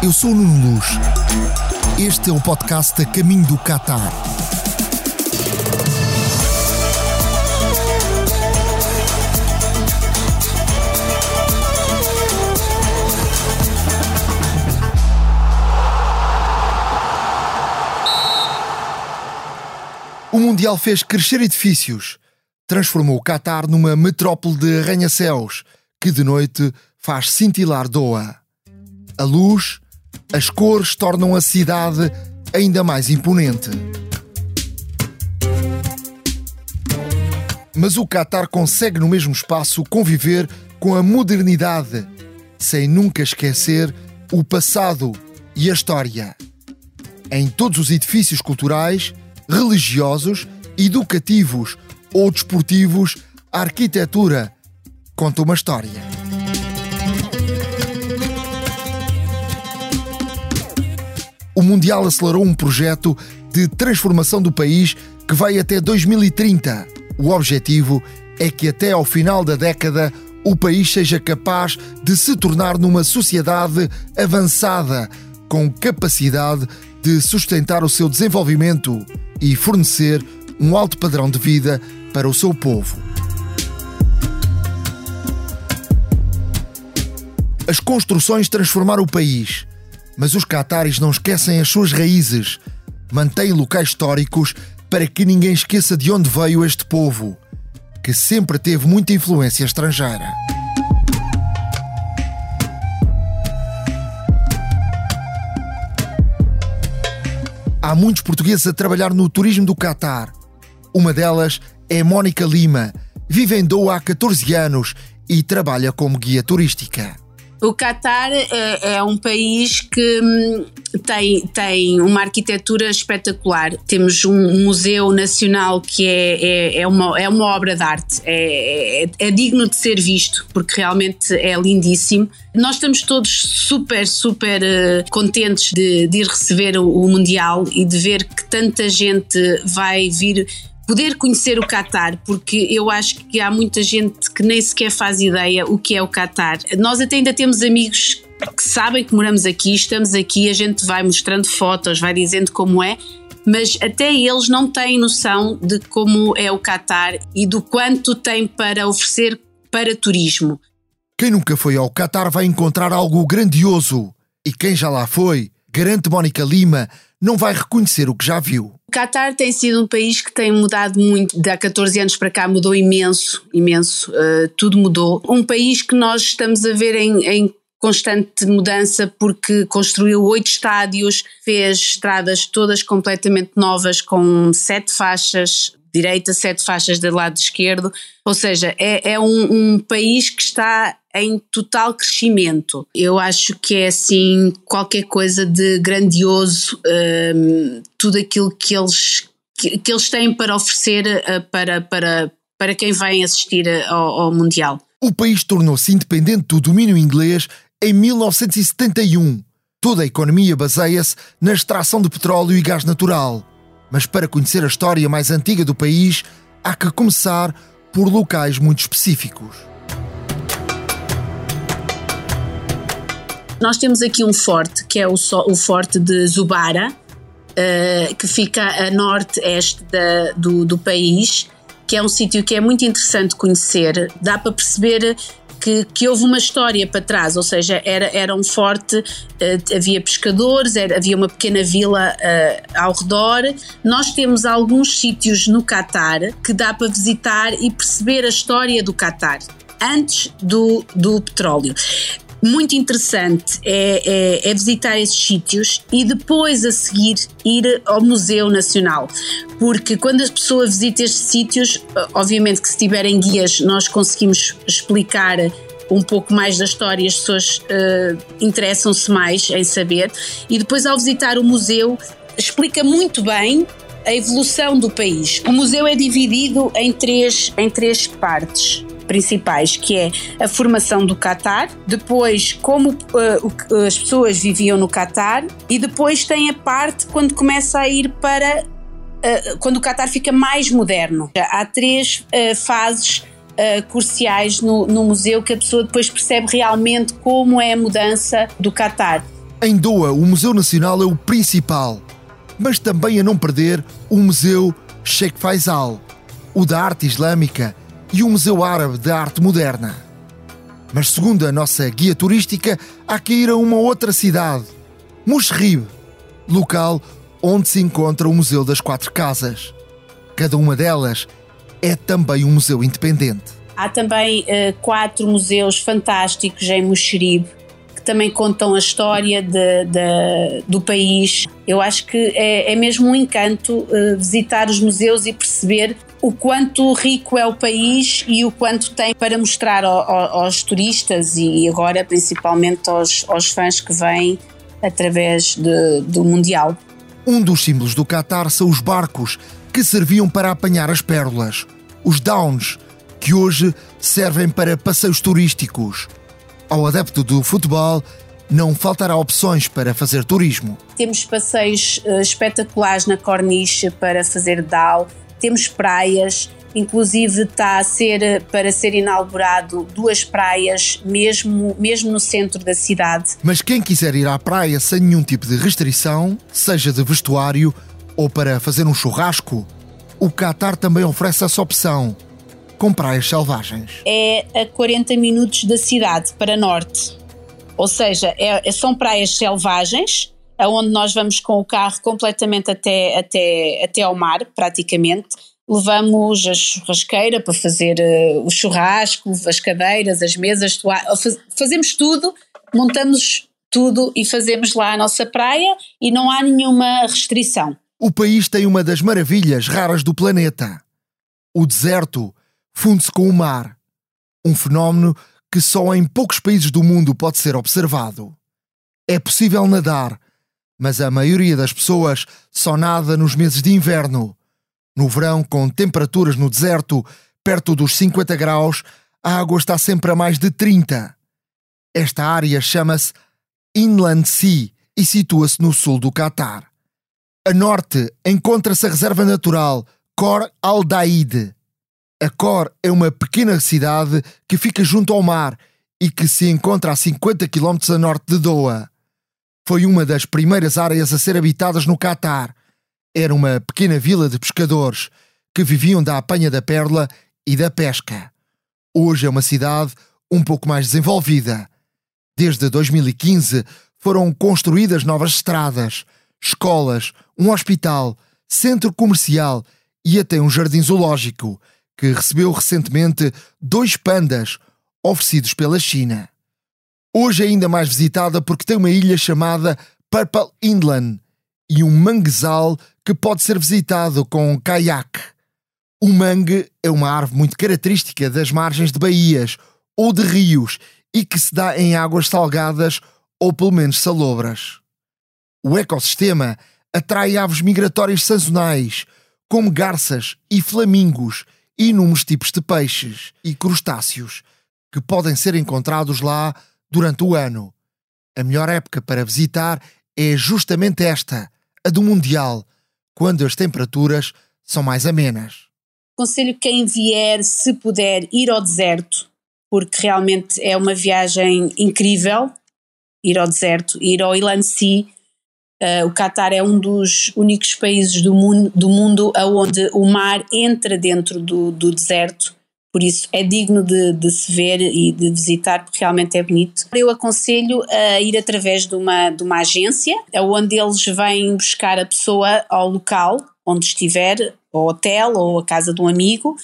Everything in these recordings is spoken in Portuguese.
Eu sou o Nuno Luz. Este é o podcast a caminho do Qatar. O Mundial fez crescer edifícios, transformou o Qatar numa metrópole de arranha-céus que de noite faz cintilar Doha. A luz, as cores tornam a cidade ainda mais imponente. Mas o Qatar consegue no mesmo espaço conviver com a modernidade, sem nunca esquecer o passado e a história. Em todos os edifícios culturais, religiosos, educativos ou desportivos, a arquitetura conta uma história. O Mundial acelerou um projeto de transformação do país que vai até 2030. O objetivo é que até ao final da década o país seja capaz de se tornar numa sociedade avançada, com capacidade de sustentar o seu desenvolvimento e fornecer um alto padrão de vida para o seu povo. As construções transformaram o país, mas os cataris não esquecem as suas raízes. Mantêm locais históricos para que ninguém esqueça de onde veio este povo, que sempre teve muita influência estrangeira. Há muitos portugueses a trabalhar no turismo do Catar. Uma delas é Mónica Lima, vive em Doha há 14 anos e trabalha como guia turística. O Catar é, é, um país que hum, tem, tem uma arquitetura espetacular. Temos um museu nacional que é, é, é uma, é uma obra de arte. É, é, é, digno de ser visto, porque realmente é lindíssimo. Nós estamos todos super, super uh, contentes de, de ir receber o, o Mundial e de ver que tanta gente vai vir poder conhecer o Qatar, porque eu acho que há muita gente que nem sequer faz ideia o que é o Qatar. Nós até ainda temos amigos que sabem que moramos aqui, estamos aqui, a gente vai mostrando fotos, vai dizendo como é, mas até eles não têm noção de como é o Qatar e do quanto tem para oferecer para turismo. Quem nunca foi ao Qatar vai encontrar algo grandioso. E quem já lá foi, garante Mónica Lima, não vai reconhecer o que já viu. O Qatar tem sido um país que tem mudado muito. De há 14 anos para cá mudou imenso, imenso. Uh, tudo mudou. Um país que nós estamos a ver em, em constante mudança porque construiu oito estádios, fez estradas todas completamente novas com sete faixas direita, sete faixas do lado esquerdo, ou seja, é, é um, um, país que está em total crescimento. Eu acho que é assim qualquer coisa de grandioso, um, tudo aquilo que eles, que, que, eles têm para oferecer uh, para, para, para quem vem assistir ao, ao Mundial. O país tornou-se independente do domínio inglês em 1971. Toda a economia baseia-se na extração de petróleo e gás natural. Mas para conhecer a história mais antiga do país, há que começar por locais muito específicos. Nós temos aqui um forte, que é o, o forte de Zubara, uh, que fica a norte-este do, do país, que é um sítio que é muito interessante conhecer. Dá para perceber que, que houve uma história para trás, ou seja, era, era um forte, uh, havia pescadores, era, havia uma pequena vila uh, ao redor. Nós temos alguns sítios no Catar que dá para visitar e perceber a história do Catar antes do, do petróleo muito interessante é, é, é, visitar esses sítios e depois a seguir ir ao Museu Nacional. Porque quando a pessoa visita estes sítios, obviamente que se tiverem guias, nós conseguimos explicar um pouco mais da história, as pessoas uh, interessam-se mais em saber. E depois, ao visitar o museu, explica muito bem a evolução do país. O museu é dividido em três, em três partes principais, que é a formação do Qatar, depois como uh, as pessoas viviam no Qatar e depois tem a parte quando começa a ir para uh, quando o Qatar fica mais moderno. Há três uh, fases uh, cruciais no, no museu que a pessoa depois percebe realmente como é a mudança do Qatar. Em Doha, o Museu Nacional é o principal, mas também a não perder o Museu Sheikh Faisal, o da arte islâmica e o Museu Árabe de Arte Moderna. Mas segundo a nossa guia turística, há que ir a uma outra cidade, Mushrib, local onde se encontra o Museu das Quatro Casas. Cada uma delas é também um museu independente. Há também uh, quatro museus fantásticos em Mushrib que também contam a história de, de, do país. Eu acho que é, é mesmo um encanto uh, visitar os museus e perceber o quanto rico é o país e o quanto tem para mostrar ao, ao, aos turistas e agora principalmente aos, aos fãs que vêm através de, do Mundial. Um dos símbolos do Qatar são os barcos que serviam para apanhar as pérolas, os downs, que hoje servem para passeios turísticos. Ao adepto do futebol, não faltará opções para fazer turismo. Temos passeios uh, espetaculares na Corniche para fazer DAO, temos praias, inclusive está a ser para ser inaugurado duas praias mesmo mesmo no centro da cidade. Mas quem quiser ir à praia sem nenhum tipo de restrição, seja de vestuário ou para fazer um churrasco, o Qatar também oferece essa opção com praias selvagens. É a 40 minutos da cidade para norte. Ou seja, é, são praias selvagens aonde nós vamos com o carro completamente até, até, até ao mar, praticamente. Levamos a churrasqueira para fazer uh, o churrasco, as cadeiras, as mesas, faz, fazemos tudo, montamos tudo e fazemos lá a nossa praia e não há nenhuma restrição. O país tem uma das maravilhas raras do planeta. O deserto funde-se com o mar, um fenómeno que só em poucos países do mundo pode ser observado. É possível nadar mas a maioria das pessoas só nada nos meses de inverno. No verão, com temperaturas no deserto perto dos 50 graus, a água está sempre a mais de 30. Esta área chama-se Inland Sea e situa-se no sul do Catar. A norte encontra-se a reserva natural Cor al-Daid. A Cor é uma pequena cidade que fica junto ao mar e que se encontra a 50 km a norte de Doha. Foi uma das primeiras áreas a ser habitadas no Catar. Era uma pequena vila de pescadores que viviam da apanha da pérola e da pesca. Hoje é uma cidade um pouco mais desenvolvida. Desde 2015 foram construídas novas estradas, escolas, um hospital, centro comercial e até um jardim zoológico, que recebeu recentemente dois pandas oferecidos pela China. Hoje é ainda mais visitada porque tem uma ilha chamada Purple Inland e um manguezal que pode ser visitado com um caiaque. O mangue é uma árvore muito característica das margens de baías ou de rios e que se dá em águas salgadas ou pelo menos salobras. O ecossistema atrai aves migratórias sazonais, como garças e flamingos, e inúmeros tipos de peixes e crustáceos que podem ser encontrados lá durante o ano. A melhor época para visitar é justamente esta, a do Mundial, quando as temperaturas são mais amenas. Aconselho quem vier, se puder, ir ao deserto, porque realmente é uma viagem incrível ir ao deserto, ir ao Ilan Sea. Uh, o Qatar é um dos únicos países do mundo, do mundo onde o mar entra dentro do, do deserto por isso é digno de, de, se ver e de visitar porque realmente é bonito. Eu aconselho a ir através de uma, de uma agência, onde eles vêm buscar a pessoa ao local onde estiver, ao hotel ou a casa de um amigo,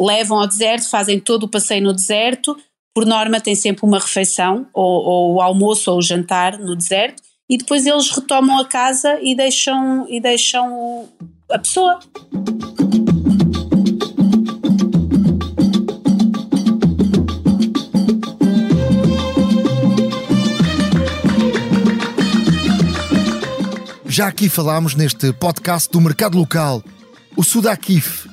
levam ao deserto, fazem todo o passeio no deserto, por norma tem sempre uma refeição, ou, ou o almoço ou o jantar no deserto, e depois eles retomam a casa e deixam, e deixam a pessoa. Já aqui falámos neste podcast do mercado local, o Sudakif.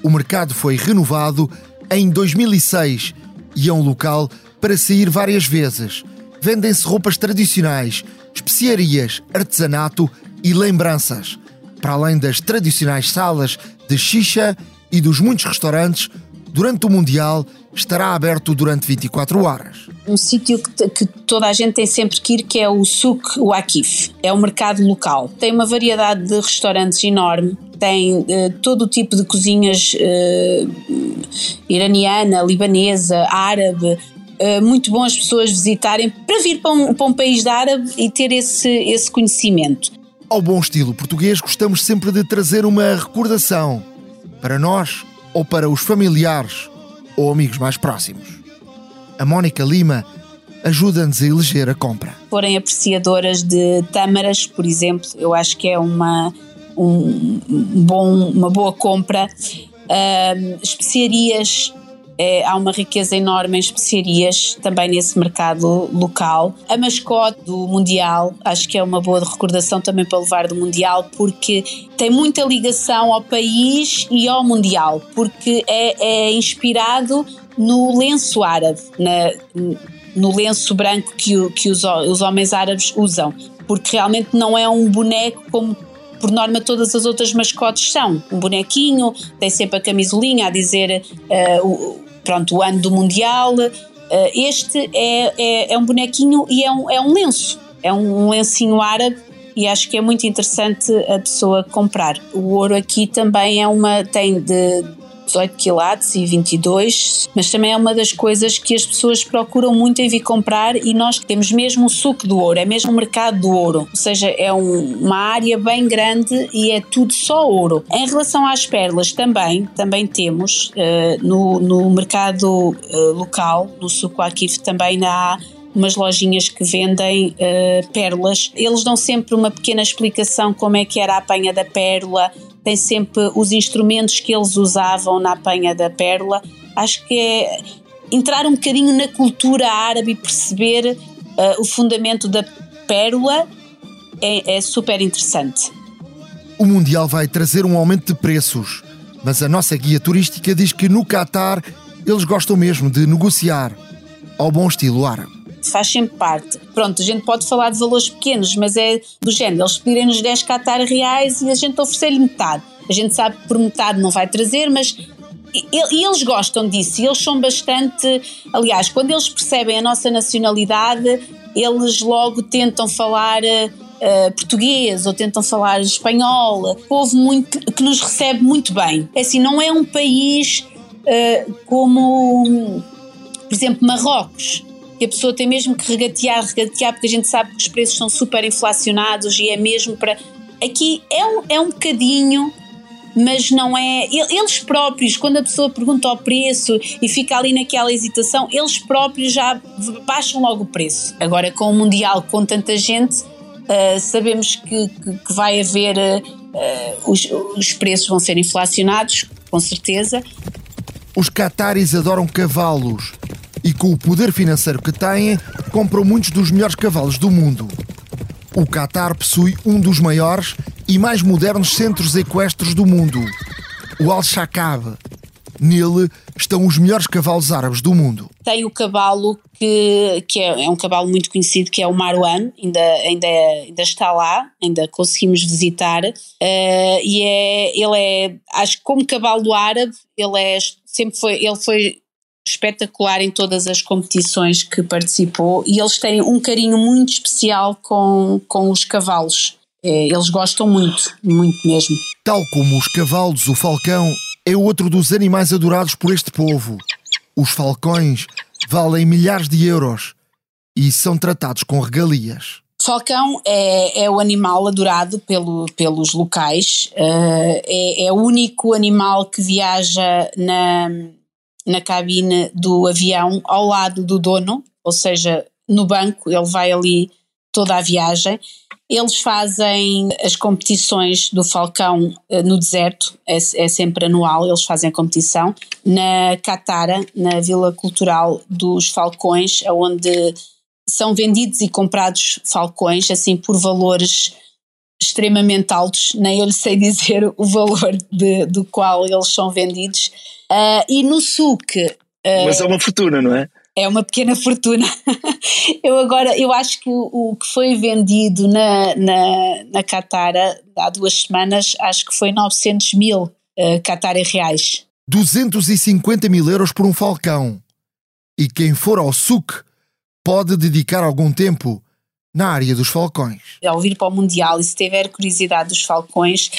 O mercado foi renovado em 2006 e é um local para sair várias vezes. Vendem-se roupas tradicionais, especiarias, artesanato e lembranças. Para além das tradicionais salas de xixa e dos muitos restaurantes, durante o Mundial estará aberto durante 24 horas. Um sítio que, que, toda a gente tem sempre que ir, que é o Souk Wakif. É o mercado local. Tem uma variedade de restaurantes enorme, tem uh, todo o tipo de cozinhas uh, iraniana, libanesa, árabe. Uh, muito bom as pessoas visitarem para vir para um, para um país árabe e ter esse, esse conhecimento. Ao bom estilo português, gostamos sempre de trazer uma recordação para nós ou para os familiares ou amigos mais próximos a Mónica Lima ajuda-nos a eleger a compra. Forem apreciadoras de tâmaras, por exemplo, eu acho que é uma, um, bom, uma boa compra. Uh, especiarias, é, há uma riqueza enorme em especiarias também nesse mercado local. A mascote do Mundial, acho que é uma boa recordação também para levar do Mundial, porque tem muita ligação ao país e ao Mundial, porque é, é inspirado no lenço árabe, na, no lenço branco que, que os, os homens árabes usam, porque realmente não é um boneco como por norma todas as outras mascotes são. Um bonequinho, tem sempre a camisolinha a dizer uh, o, pronto, o ano do Mundial. Uh, este é, é, é, um bonequinho e é um, é um lenço, é um, um lencinho árabe e acho que é muito interessante a pessoa comprar. O ouro aqui também é uma tem de 18 quilates e 22, mas também é uma das coisas que as pessoas procuram muito em vir comprar e nós temos mesmo o suco do ouro, é mesmo o mercado do ouro, ou seja, é um, uma área bem grande e é tudo só ouro. Em relação às pérolas também, também temos uh, no, no mercado uh, local, no suco Akif também há umas lojinhas que vendem uh, pérolas. Eles dão sempre uma pequena explicação como é que era a apanha da pérola, tem sempre os instrumentos que eles usavam na apanha da pérola. Acho que é entrar um bocadinho na cultura árabe e perceber uh, o fundamento da pérola é, é super interessante. O Mundial vai trazer um aumento de preços, mas a nossa guia turística diz que no Qatar eles gostam mesmo de negociar ao bom estilo árabe faz sempre parte. Pronto, a gente pode falar de valores pequenos, mas é do género, eles pedirem-nos 10 Qatar reais e a gente oferecer-lhe metade. A gente sabe que por metade não vai trazer, mas e eles gostam disso, eles são bastante. Aliás, quando eles percebem a nossa nacionalidade, eles logo tentam falar uh, português ou tentam falar espanhol. Povo muito, que nos recebe muito bem. É assim, não é um país uh, como, por exemplo, Marrocos, a pessoa tem mesmo que regatear, regatear, porque a gente sabe que os preços são super inflacionados e é mesmo para. Aqui é um, é um bocadinho, mas não é. Eles próprios, quando a pessoa pergunta o preço e fica ali naquela hesitação, eles próprios já baixam logo o preço. Agora, com o Mundial, com tanta gente, uh, sabemos que, que, que, vai haver. Uh, os, os preços vão ser inflacionados, com certeza. Os cataris adoram cavalos e com o poder financeiro que têm, compram muitos dos melhores cavalos do mundo. O Qatar possui um dos maiores e mais modernos centros equestres do mundo, o Al-Shakab. Nele estão os melhores cavalos árabes do mundo. Tem o cavalo que, que é, é um cavalo muito conhecido, que é o Marwan, ainda, ainda, ainda está lá, ainda conseguimos visitar. Uh, e é, ele é, acho que como cavalo árabe, ele é, sempre foi, ele foi espetacular em todas as competições que participou e eles têm um carinho muito especial com, com os cavalos. É, eles gostam muito, muito mesmo. Tal como os cavalos, o falcão é outro dos animais adorados por este povo. Os falcões valem milhares de euros e são tratados com regalias. Falcão é, é o animal adorado pelo, pelos locais, uh, é, é o único animal que viaja na, na cabine do avião ao lado do dono, ou seja, no banco, ele vai ali toda a viagem. Eles fazem as competições do Falcão uh, no deserto, é, é, sempre anual, eles fazem a competição, na Catara, na Vila Cultural dos Falcões, onde são vendidos e comprados falcões, assim por valores extremamente altos, nem eu lhe sei dizer o valor de, do qual eles são vendidos. Uh, e no SUC. Uh, Mas é uma fortuna, não é? É uma pequena fortuna. eu agora, eu acho que o, o que foi vendido na, na, na Catara há duas semanas, acho que foi 900 mil uh, Qatar reais. 250 mil euros por um falcão. E quem for ao SUC pode dedicar algum tempo na área dos falcões. Ao vir para o Mundial e se tiver curiosidade dos falcões,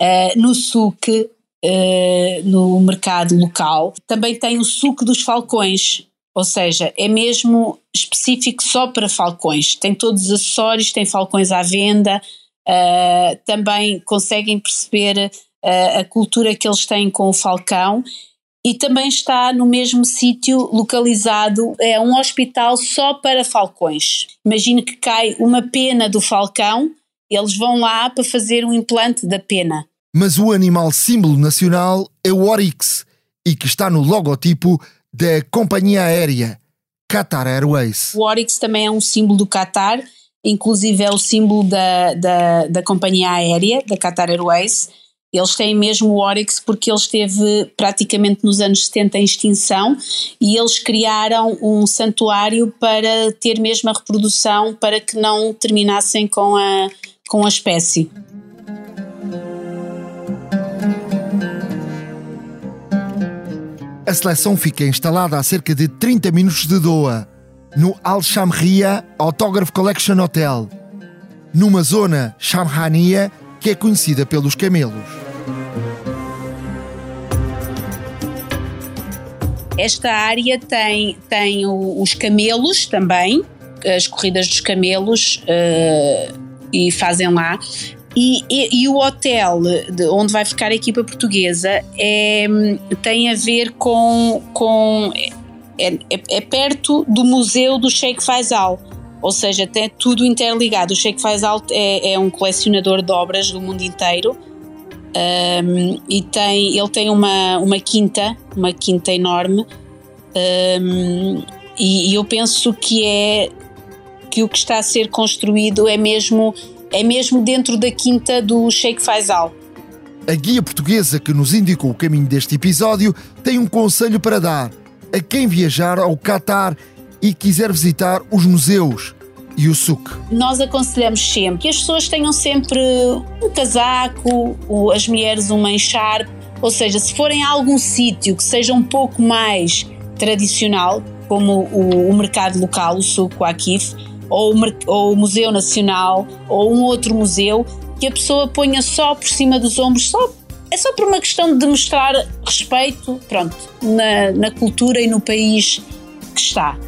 uh, no SUC, uh, no mercado local, também tem o SUC dos falcões, ou seja, é mesmo específico só para falcões. Tem todos os acessórios, tem falcões à venda, uh, também conseguem perceber a cultura que eles têm com o falcão e também está no mesmo sítio localizado, é um hospital só para falcões. Imagine que cai uma pena do falcão, eles vão lá para fazer um implante da pena. Mas o animal símbolo nacional é o Oryx e que está no logotipo da companhia aérea Qatar Airways. O Oryx também é um símbolo do Qatar, inclusive é o símbolo da, da, da companhia aérea, da Qatar Airways eles têm mesmo o Oryx porque ele esteve praticamente nos anos 70 em extinção e eles criaram um santuário para ter mesmo a reprodução para que não terminassem com a, com a espécie. A seleção fica instalada a cerca de 30 minutos de Doha, no Al Shamria Autograph Collection Hotel, numa zona Shamhania que é conhecida pelos camelos. Esta área tem, tem os camelos também, as corridas dos camelos, uh, e fazem lá. E, e, e, o hotel onde vai ficar a equipa portuguesa é, tem a ver com. com é, é, é perto do museu do Sheikh Faisal, ou seja, tem tudo interligado. O Sheikh Faisal é, é um colecionador de obras do mundo inteiro um, e tem, ele tem uma, uma quinta, uma quinta enorme, um, e, e, eu penso que é que o que está a ser construído é mesmo, é mesmo dentro da quinta do Sheikh Faisal. A guia portuguesa que nos indicou o caminho deste episódio tem um conselho para dar a quem viajar ao Catar e quiser visitar os museus e o SUC? Nós aconselhamos sempre que as pessoas tenham sempre um casaco, as mulheres uma encharpe, ou seja, se forem a algum sítio que seja um pouco mais tradicional, como o, o mercado local, o SUC, o Akif, ou ou o Museu Nacional, ou um outro museu, que a pessoa ponha só por cima dos ombros, só é só por uma questão de mostrar respeito, pronto, na, na cultura e no país que está.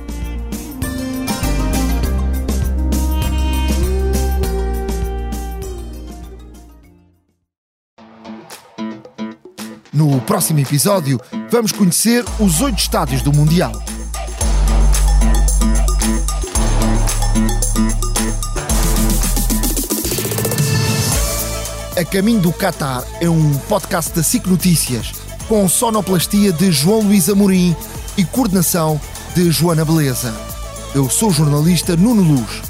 No próximo episódio, vamos conhecer os oito estádios do Mundial. Caminho do Qatar é um podcast da SIC Notícias, com sonoplastia de João Luís Amorim e coordenação de Joana Beleza. Eu sou o jornalista Nuno Luz.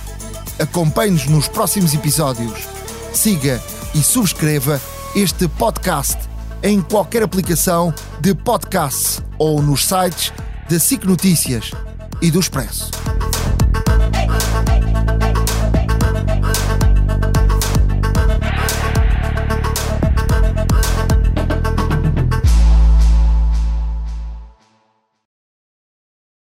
Acompanhe-nos nos próximos episódios. Siga e subscreva este podcast em qualquer aplicação de podcast ou nos sites da SIC Notícias e do Expresso.